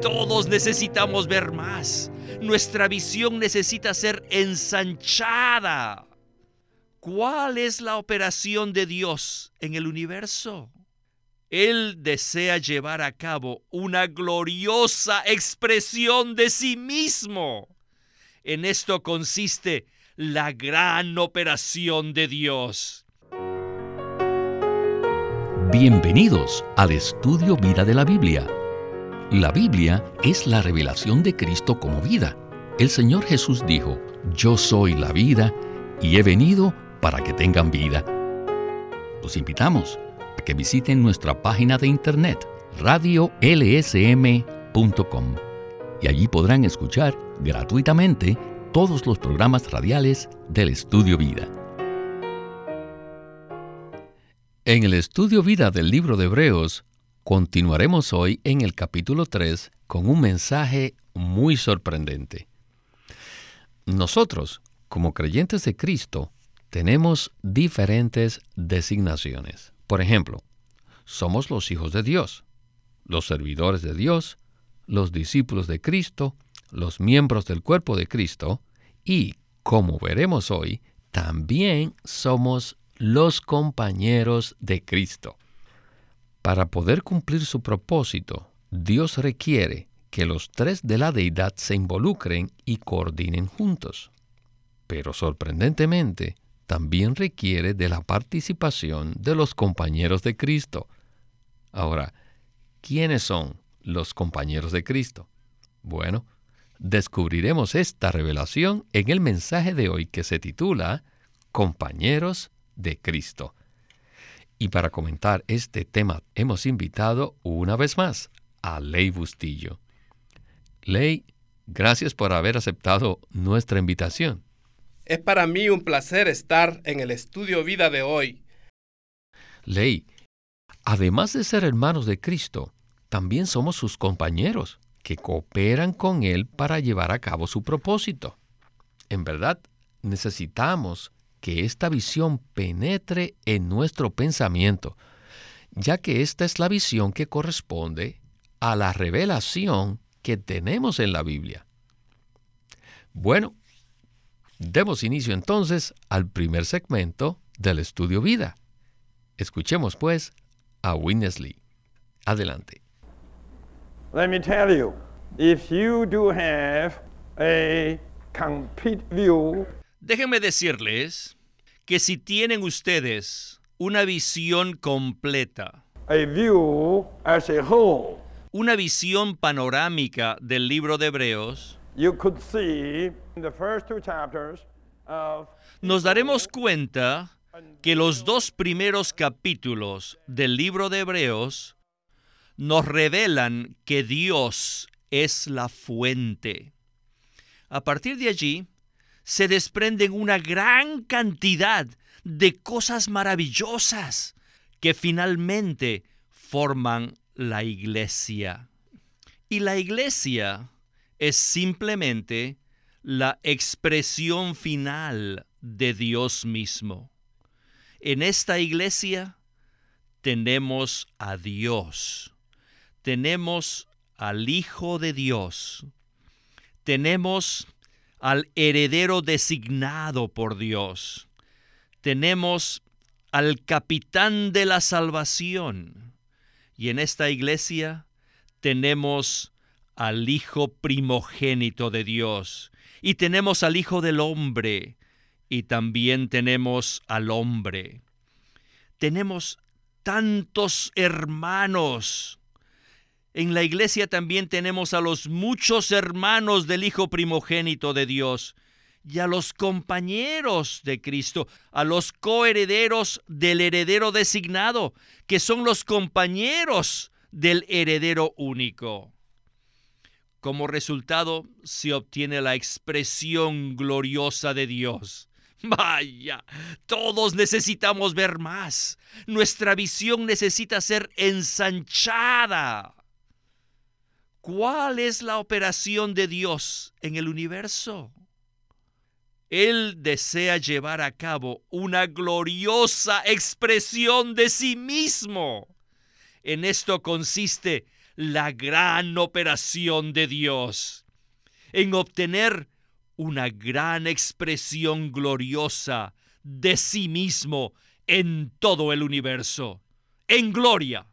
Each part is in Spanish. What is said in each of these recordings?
Todos necesitamos ver más. Nuestra visión necesita ser ensanchada. ¿Cuál es la operación de Dios en el universo? Él desea llevar a cabo una gloriosa expresión de sí mismo. En esto consiste la gran operación de Dios. Bienvenidos al estudio Vida de la Biblia. La Biblia es la revelación de Cristo como vida. El Señor Jesús dijo, Yo soy la vida y he venido para que tengan vida. Los invitamos a que visiten nuestra página de internet radiolsm.com y allí podrán escuchar gratuitamente todos los programas radiales del Estudio Vida. En el estudio vida del libro de Hebreos, continuaremos hoy en el capítulo 3 con un mensaje muy sorprendente. Nosotros, como creyentes de Cristo, tenemos diferentes designaciones. Por ejemplo, somos los hijos de Dios, los servidores de Dios, los discípulos de Cristo, los miembros del cuerpo de Cristo y, como veremos hoy, también somos los compañeros de Cristo. Para poder cumplir su propósito, Dios requiere que los tres de la deidad se involucren y coordinen juntos. Pero sorprendentemente, también requiere de la participación de los compañeros de Cristo. Ahora, ¿quiénes son los compañeros de Cristo? Bueno, descubriremos esta revelación en el mensaje de hoy que se titula Compañeros de Cristo. Y para comentar este tema hemos invitado una vez más a Ley Bustillo. Ley, gracias por haber aceptado nuestra invitación. Es para mí un placer estar en el estudio vida de hoy. Ley, además de ser hermanos de Cristo, también somos sus compañeros que cooperan con Él para llevar a cabo su propósito. En verdad, necesitamos que esta visión penetre en nuestro pensamiento, ya que esta es la visión que corresponde a la revelación que tenemos en la Biblia. Bueno, demos inicio entonces al primer segmento del estudio vida. Escuchemos pues a Winnesley. Adelante. Let me tell you, if you do have a complete view Déjenme decirles que si tienen ustedes una visión completa, una visión panorámica del libro de Hebreos, nos daremos cuenta que los dos primeros capítulos del libro de Hebreos nos revelan que Dios es la fuente. A partir de allí, se desprenden una gran cantidad de cosas maravillosas que finalmente forman la iglesia. Y la iglesia es simplemente la expresión final de Dios mismo. En esta iglesia tenemos a Dios, tenemos al Hijo de Dios, tenemos al heredero designado por Dios. Tenemos al capitán de la salvación. Y en esta iglesia tenemos al Hijo primogénito de Dios. Y tenemos al Hijo del hombre. Y también tenemos al hombre. Tenemos tantos hermanos en la iglesia también tenemos a los muchos hermanos del Hijo primogénito de Dios y a los compañeros de Cristo, a los coherederos del heredero designado, que son los compañeros del heredero único. Como resultado se obtiene la expresión gloriosa de Dios. Vaya, todos necesitamos ver más. Nuestra visión necesita ser ensanchada. ¿Cuál es la operación de Dios en el universo? Él desea llevar a cabo una gloriosa expresión de sí mismo. En esto consiste la gran operación de Dios, en obtener una gran expresión gloriosa de sí mismo en todo el universo, en gloria.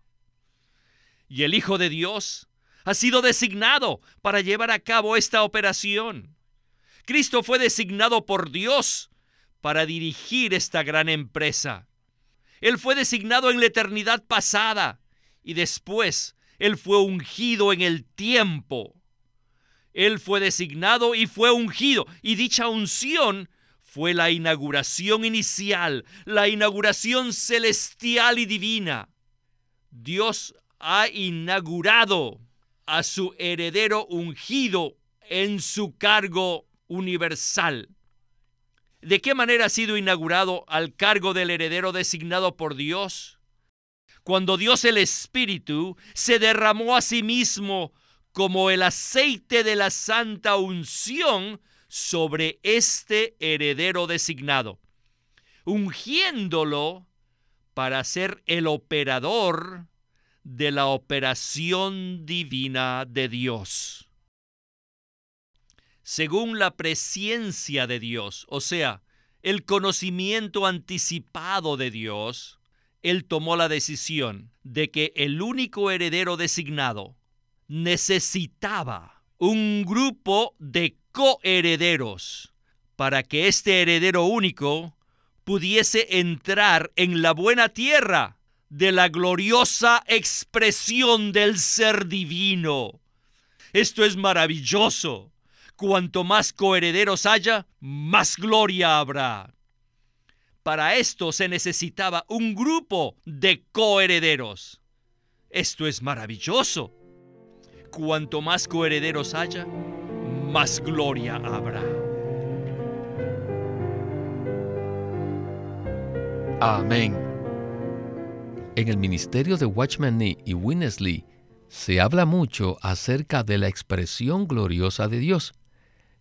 Y el Hijo de Dios ha sido designado para llevar a cabo esta operación. Cristo fue designado por Dios para dirigir esta gran empresa. Él fue designado en la eternidad pasada y después Él fue ungido en el tiempo. Él fue designado y fue ungido y dicha unción fue la inauguración inicial, la inauguración celestial y divina. Dios ha inaugurado a su heredero ungido en su cargo universal. ¿De qué manera ha sido inaugurado al cargo del heredero designado por Dios? Cuando Dios el Espíritu se derramó a sí mismo como el aceite de la santa unción sobre este heredero designado, ungiéndolo para ser el operador de la operación divina de Dios. Según la presencia de Dios, o sea, el conocimiento anticipado de Dios, Él tomó la decisión de que el único heredero designado necesitaba un grupo de coherederos para que este heredero único pudiese entrar en la buena tierra de la gloriosa expresión del ser divino. Esto es maravilloso. Cuanto más coherederos haya, más gloria habrá. Para esto se necesitaba un grupo de coherederos. Esto es maravilloso. Cuanto más coherederos haya, más gloria habrá. Amén. En el ministerio de Watchman Nee y Winnesley se habla mucho acerca de la expresión gloriosa de Dios.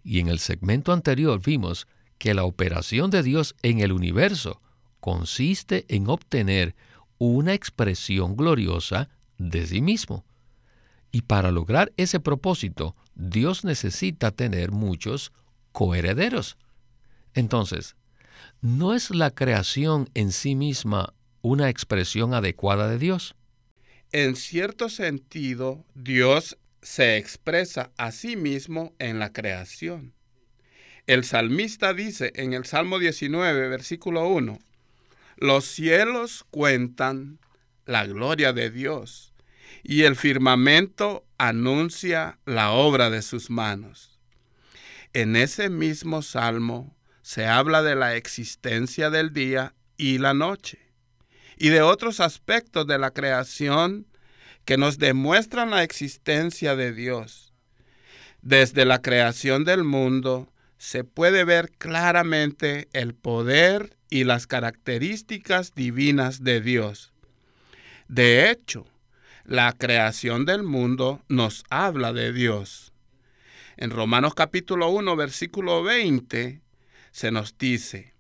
Y en el segmento anterior vimos que la operación de Dios en el universo consiste en obtener una expresión gloriosa de sí mismo. Y para lograr ese propósito, Dios necesita tener muchos coherederos. Entonces, ¿no es la creación en sí misma una expresión adecuada de Dios? En cierto sentido, Dios se expresa a sí mismo en la creación. El salmista dice en el Salmo 19, versículo 1, Los cielos cuentan la gloria de Dios y el firmamento anuncia la obra de sus manos. En ese mismo salmo se habla de la existencia del día y la noche, y de otros aspectos de la creación que nos demuestran la existencia de Dios. Desde la creación del mundo se puede ver claramente el poder y las características divinas de Dios. De hecho, la creación del mundo nos habla de Dios. En Romanos capítulo 1, versículo 20, se nos dice,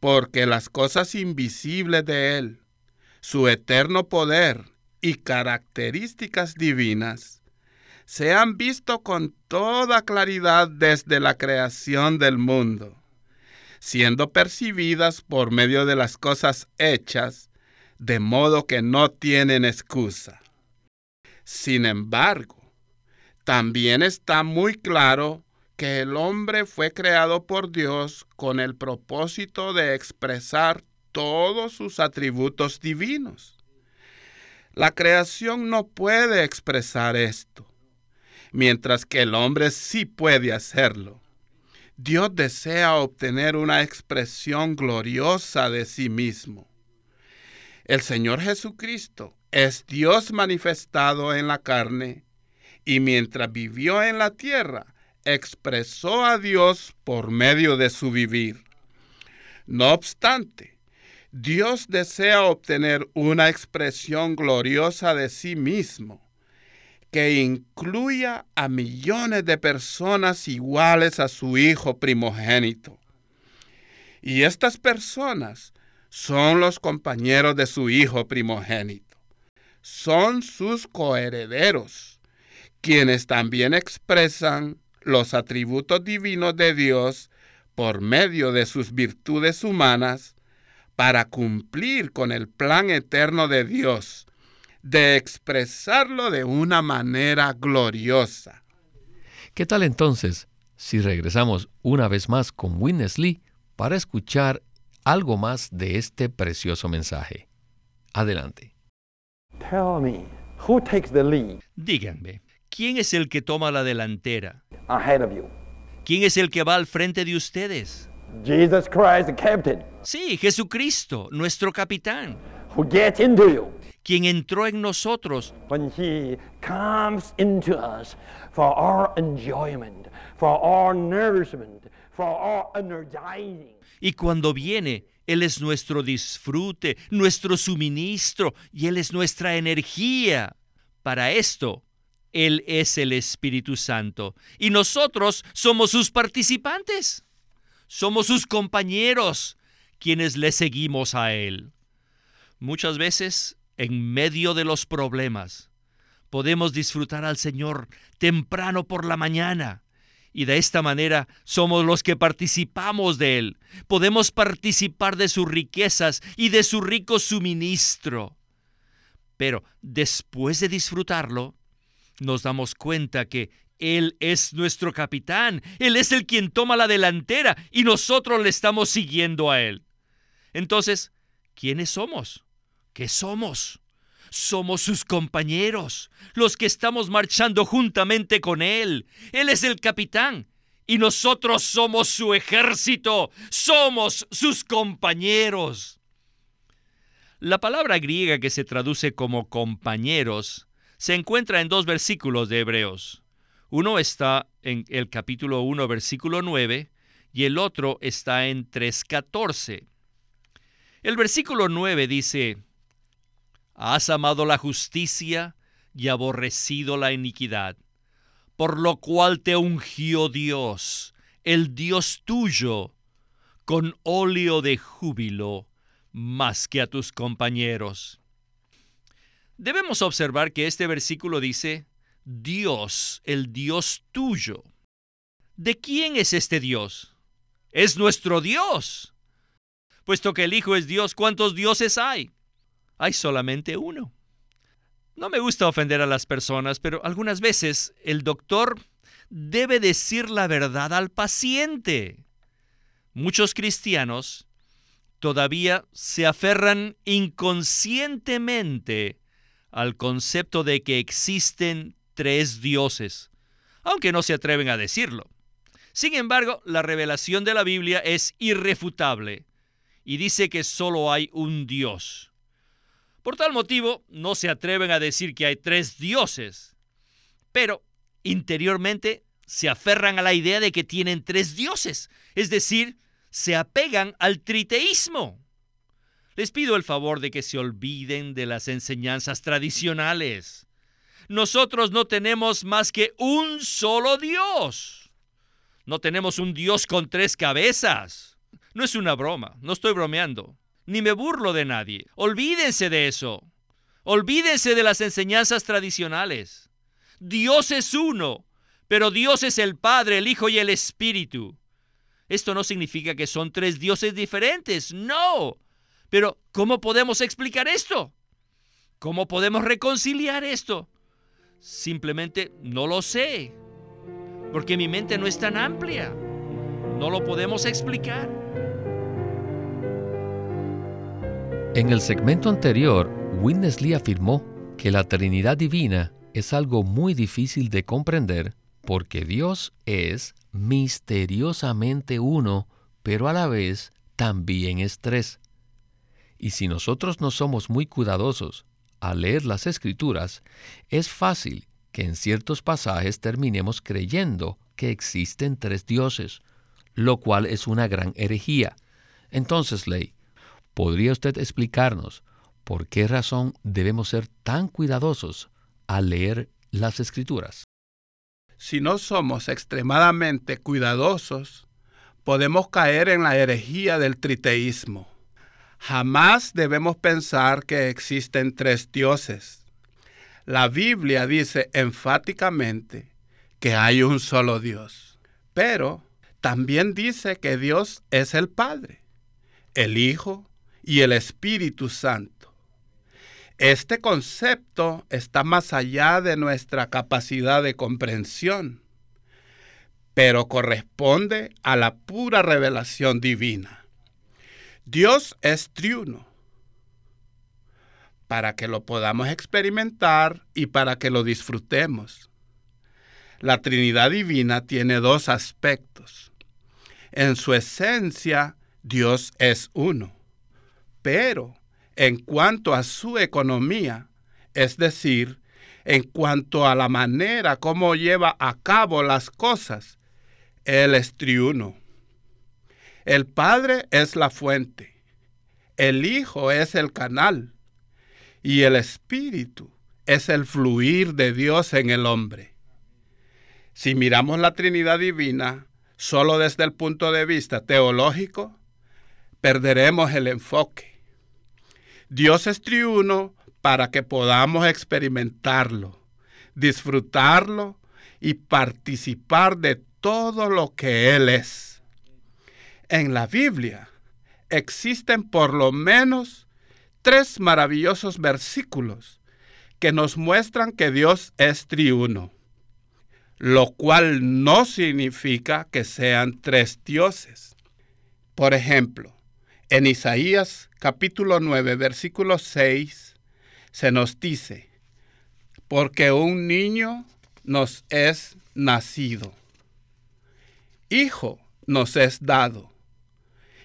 porque las cosas invisibles de Él, su eterno poder y características divinas, se han visto con toda claridad desde la creación del mundo, siendo percibidas por medio de las cosas hechas, de modo que no tienen excusa. Sin embargo, también está muy claro que el hombre fue creado por Dios con el propósito de expresar todos sus atributos divinos. La creación no puede expresar esto, mientras que el hombre sí puede hacerlo. Dios desea obtener una expresión gloriosa de sí mismo. El Señor Jesucristo es Dios manifestado en la carne y mientras vivió en la tierra, expresó a Dios por medio de su vivir. No obstante, Dios desea obtener una expresión gloriosa de sí mismo que incluya a millones de personas iguales a su Hijo primogénito. Y estas personas son los compañeros de su Hijo primogénito son sus coherederos, quienes también expresan los atributos divinos de Dios por medio de sus virtudes humanas para cumplir con el plan eterno de Dios, de expresarlo de una manera gloriosa. ¿Qué tal entonces si regresamos una vez más con Witness Lee para escuchar algo más de este precioso mensaje? Adelante. Tell me, who takes the lead Díganme, ¿quién es el que toma la delantera? ahead of you? ¿Quién es el que va al frente de ustedes? Jesus Christ, the captain, Sí, Jesucristo, nuestro capitán, who gets into you quien entró en nosotros when he comes into us for our enjoyment, for our nourishment, for our energizing. y cuando viene, Él es nuestro disfrute, nuestro suministro y Él es nuestra energía. Para esto, Él es el Espíritu Santo y nosotros somos sus participantes. Somos sus compañeros quienes le seguimos a Él. Muchas veces, en medio de los problemas, podemos disfrutar al Señor temprano por la mañana. Y de esta manera somos los que participamos de Él. Podemos participar de sus riquezas y de su rico suministro. Pero después de disfrutarlo, nos damos cuenta que Él es nuestro capitán. Él es el quien toma la delantera y nosotros le estamos siguiendo a Él. Entonces, ¿quiénes somos? ¿Qué somos? Somos sus compañeros, los que estamos marchando juntamente con Él. Él es el capitán y nosotros somos su ejército, somos sus compañeros. La palabra griega que se traduce como compañeros se encuentra en dos versículos de Hebreos. Uno está en el capítulo 1, versículo 9, y el otro está en 3.14. El versículo 9 dice, Has amado la justicia y aborrecido la iniquidad, por lo cual te ungió Dios, el Dios tuyo, con óleo de júbilo más que a tus compañeros. Debemos observar que este versículo dice, Dios, el Dios tuyo. ¿De quién es este Dios? Es nuestro Dios. Puesto que el Hijo es Dios, ¿cuántos dioses hay? Hay solamente uno. No me gusta ofender a las personas, pero algunas veces el doctor debe decir la verdad al paciente. Muchos cristianos todavía se aferran inconscientemente al concepto de que existen tres dioses, aunque no se atreven a decirlo. Sin embargo, la revelación de la Biblia es irrefutable y dice que solo hay un Dios. Por tal motivo, no se atreven a decir que hay tres dioses, pero interiormente se aferran a la idea de que tienen tres dioses, es decir, se apegan al triteísmo. Les pido el favor de que se olviden de las enseñanzas tradicionales. Nosotros no tenemos más que un solo Dios. No tenemos un Dios con tres cabezas. No es una broma, no estoy bromeando, ni me burlo de nadie. Olvídense de eso. Olvídense de las enseñanzas tradicionales. Dios es uno, pero Dios es el Padre, el Hijo y el Espíritu. Esto no significa que son tres dioses diferentes, no. Pero, ¿cómo podemos explicar esto? ¿Cómo podemos reconciliar esto? Simplemente no lo sé, porque mi mente no es tan amplia. No lo podemos explicar. En el segmento anterior, Witness Lee afirmó que la Trinidad Divina es algo muy difícil de comprender porque Dios es misteriosamente uno, pero a la vez también es tres. Y si nosotros no somos muy cuidadosos al leer las escrituras, es fácil que en ciertos pasajes terminemos creyendo que existen tres dioses, lo cual es una gran herejía. Entonces, Ley, ¿podría usted explicarnos por qué razón debemos ser tan cuidadosos al leer las escrituras? Si no somos extremadamente cuidadosos, podemos caer en la herejía del triteísmo. Jamás debemos pensar que existen tres dioses. La Biblia dice enfáticamente que hay un solo Dios, pero también dice que Dios es el Padre, el Hijo y el Espíritu Santo. Este concepto está más allá de nuestra capacidad de comprensión, pero corresponde a la pura revelación divina. Dios es triuno para que lo podamos experimentar y para que lo disfrutemos. La Trinidad Divina tiene dos aspectos. En su esencia, Dios es uno, pero en cuanto a su economía, es decir, en cuanto a la manera como lleva a cabo las cosas, Él es triuno. El Padre es la fuente, el Hijo es el canal y el Espíritu es el fluir de Dios en el hombre. Si miramos la Trinidad Divina solo desde el punto de vista teológico, perderemos el enfoque. Dios es triuno para que podamos experimentarlo, disfrutarlo y participar de todo lo que Él es. En la Biblia existen por lo menos tres maravillosos versículos que nos muestran que Dios es triuno, lo cual no significa que sean tres dioses. Por ejemplo, en Isaías capítulo 9, versículo 6, se nos dice, porque un niño nos es nacido, hijo nos es dado,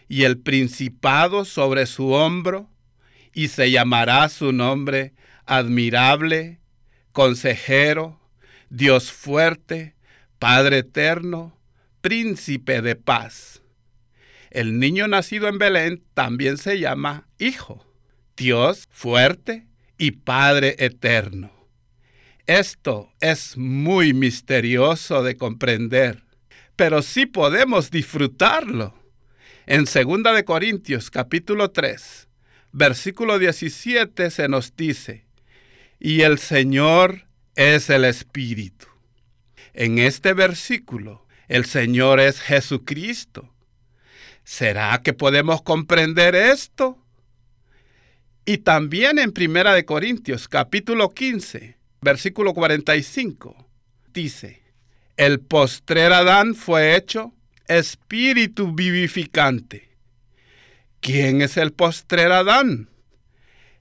y el principado sobre su hombro, y se llamará su nombre admirable, consejero, Dios fuerte, Padre eterno, príncipe de paz. El niño nacido en Belén también se llama Hijo, Dios fuerte y Padre eterno. Esto es muy misterioso de comprender, pero sí podemos disfrutarlo. En 2 de Corintios capítulo 3, versículo 17 se nos dice, y el Señor es el Espíritu. En este versículo, el Señor es Jesucristo. ¿Será que podemos comprender esto? Y también en Primera de Corintios, capítulo 15, versículo 45, dice, el postrer Adán fue hecho espíritu vivificante ¿Quién es el postrer Adán?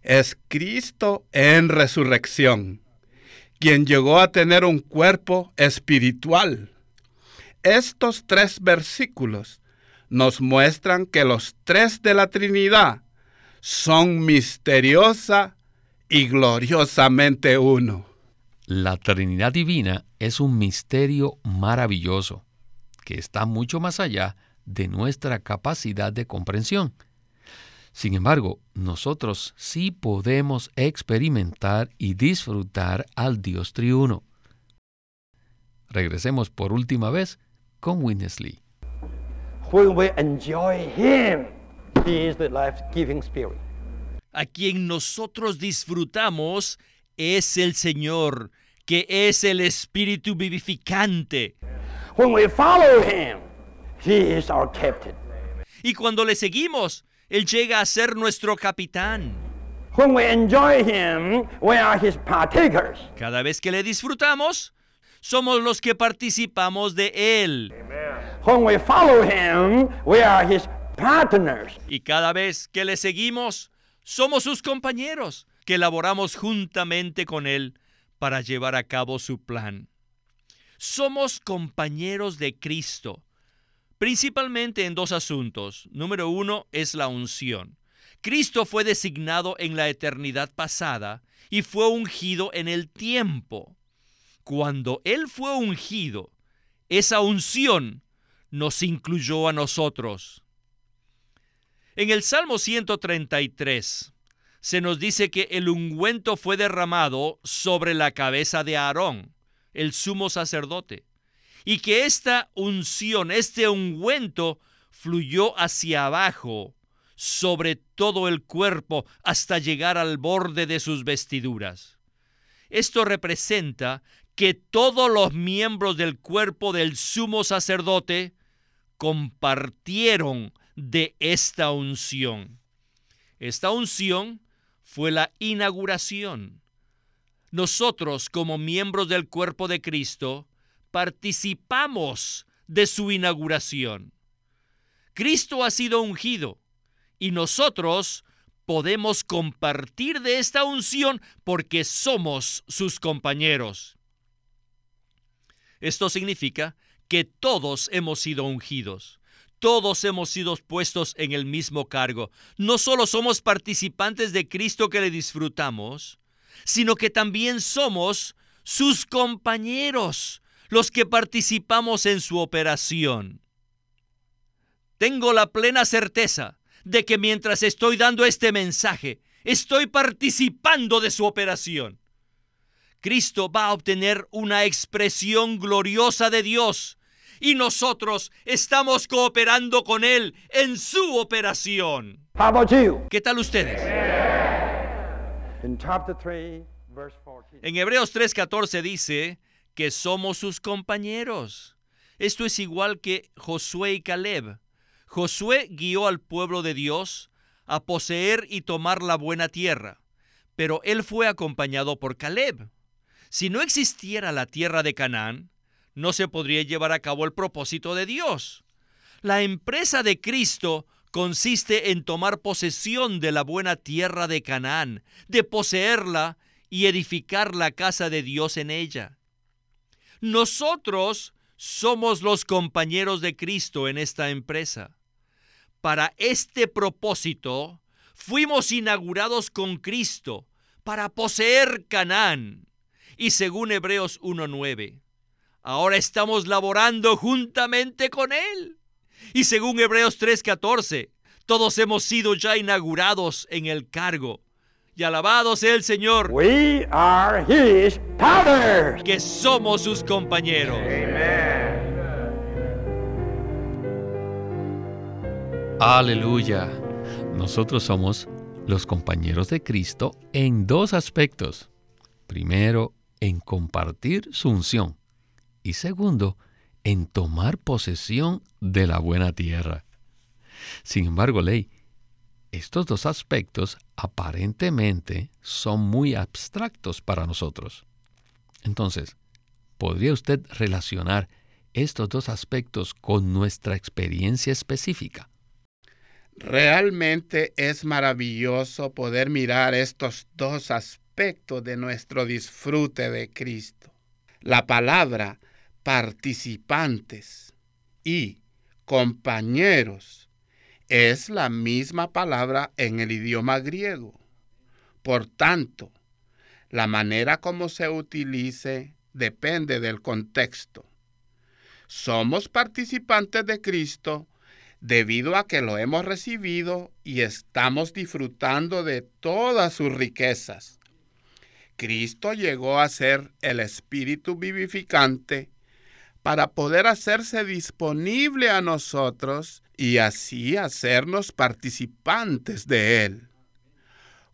Es Cristo en resurrección, quien llegó a tener un cuerpo espiritual. Estos tres versículos nos muestran que los tres de la Trinidad son misteriosa y gloriosamente uno. La Trinidad Divina es un misterio maravilloso que está mucho más allá de nuestra capacidad de comprensión. Sin embargo, nosotros sí podemos experimentar y disfrutar al Dios triuno. Regresemos por última vez con Witness Lee. A quien nosotros disfrutamos es el Señor, que es el Espíritu vivificante. Y cuando le seguimos, él llega a ser nuestro capitán. Cada vez que le disfrutamos, somos los que participamos de Él. Y cada vez que le seguimos, somos sus compañeros, que laboramos juntamente con Él para llevar a cabo su plan. Somos compañeros de Cristo principalmente en dos asuntos. Número uno es la unción. Cristo fue designado en la eternidad pasada y fue ungido en el tiempo. Cuando Él fue ungido, esa unción nos incluyó a nosotros. En el Salmo 133 se nos dice que el ungüento fue derramado sobre la cabeza de Aarón, el sumo sacerdote y que esta unción, este ungüento, fluyó hacia abajo sobre todo el cuerpo hasta llegar al borde de sus vestiduras. Esto representa que todos los miembros del cuerpo del sumo sacerdote compartieron de esta unción. Esta unción fue la inauguración. Nosotros, como miembros del cuerpo de Cristo, participamos de su inauguración. Cristo ha sido ungido y nosotros podemos compartir de esta unción porque somos sus compañeros. Esto significa que todos hemos sido ungidos. Todos hemos sido puestos en el mismo cargo. No solo somos participantes de Cristo que le disfrutamos, sino que también somos sus compañeros, los que participamos en su operación. Tengo la plena certeza de que mientras estoy dando este mensaje, estoy participando de su operación. Cristo va a obtener una expresión gloriosa de Dios y nosotros estamos cooperando con Él en su operación. ¿Qué tal ustedes? In chapter 3, verse 14. En Hebreos 3:14 dice que somos sus compañeros. Esto es igual que Josué y Caleb. Josué guió al pueblo de Dios a poseer y tomar la buena tierra, pero él fue acompañado por Caleb. Si no existiera la tierra de Canaán, no se podría llevar a cabo el propósito de Dios. La empresa de Cristo consiste en tomar posesión de la buena tierra de Canaán, de poseerla y edificar la casa de Dios en ella. Nosotros somos los compañeros de Cristo en esta empresa. Para este propósito, fuimos inaugurados con Cristo para poseer Canaán. Y según Hebreos 1.9, ahora estamos laborando juntamente con Él. Y según Hebreos 3.14, todos hemos sido ya inaugurados en el cargo. Y alabado sea el Señor, We are his partners. que somos sus compañeros. Aleluya. Nosotros somos los compañeros de Cristo en dos aspectos. Primero, en compartir su unción. Y segundo, en tomar posesión de la buena tierra. Sin embargo, Ley, estos dos aspectos aparentemente son muy abstractos para nosotros. Entonces, ¿podría usted relacionar estos dos aspectos con nuestra experiencia específica? Realmente es maravilloso poder mirar estos dos aspectos de nuestro disfrute de Cristo. La palabra participantes y compañeros es la misma palabra en el idioma griego. Por tanto, la manera como se utilice depende del contexto. Somos participantes de Cristo debido a que lo hemos recibido y estamos disfrutando de todas sus riquezas. Cristo llegó a ser el Espíritu vivificante para poder hacerse disponible a nosotros y así hacernos participantes de Él.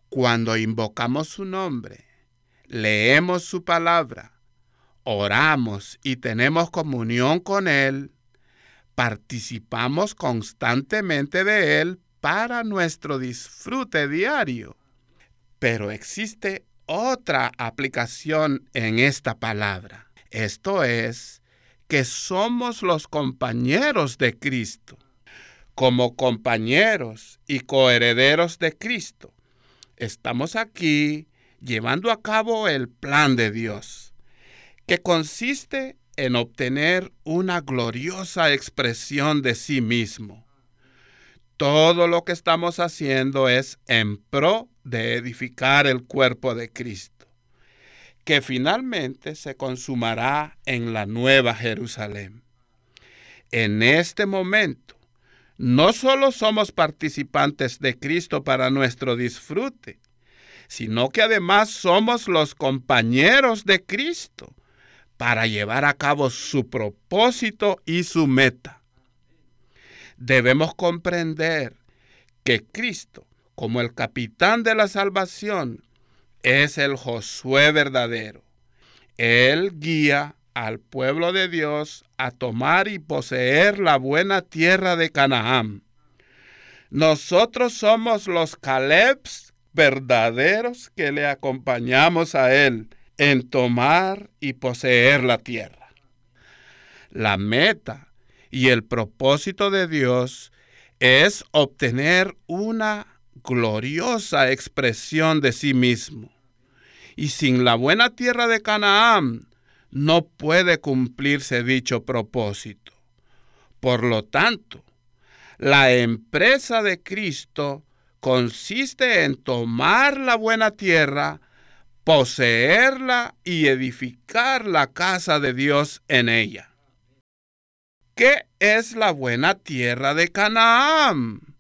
Cuando invocamos su nombre, leemos su palabra, oramos y tenemos comunión con Él, participamos constantemente de Él para nuestro disfrute diario. Pero existe otra aplicación en esta palabra. Esto es que somos los compañeros de Cristo. Como compañeros y coherederos de Cristo, estamos aquí llevando a cabo el plan de Dios, que consiste en obtener una gloriosa expresión de sí mismo. Todo lo que estamos haciendo es en pro de edificar el cuerpo de Cristo, que finalmente se consumará en la nueva Jerusalén. En este momento, no solo somos participantes de Cristo para nuestro disfrute, sino que además somos los compañeros de Cristo para llevar a cabo su propósito y su meta. Debemos comprender que Cristo, como el capitán de la salvación, es el Josué verdadero. Él guía al pueblo de Dios a tomar y poseer la buena tierra de Canaán. Nosotros somos los Calebs verdaderos que le acompañamos a él en tomar y poseer la tierra. La meta y el propósito de Dios es obtener una gloriosa expresión de sí mismo. Y sin la buena tierra de Canaán no puede cumplirse dicho propósito. Por lo tanto, la empresa de Cristo consiste en tomar la buena tierra, poseerla y edificar la casa de Dios en ella. ¿Qué es la buena tierra de Canaán?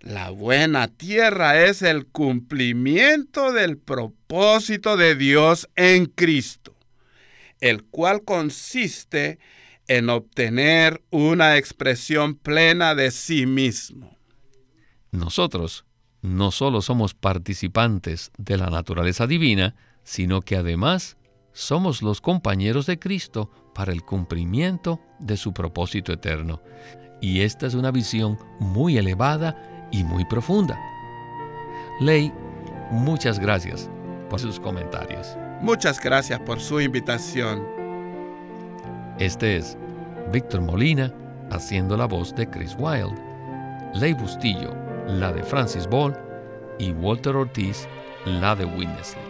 La buena tierra es el cumplimiento del propósito de Dios en Cristo, el cual consiste en obtener una expresión plena de sí mismo. Nosotros no solo somos participantes de la naturaleza divina, sino que además somos los compañeros de Cristo para el cumplimiento de su propósito eterno. Y esta es una visión muy elevada y muy profunda. Ley, muchas gracias por sus comentarios. Muchas gracias por su invitación. Este es Víctor Molina haciendo la voz de Chris Wilde, Ley Bustillo, la de Francis Ball y Walter Ortiz, la de Winnesley.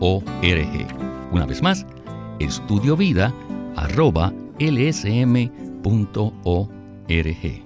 lsm.org. Una vez más, estudiovida.lsm.org.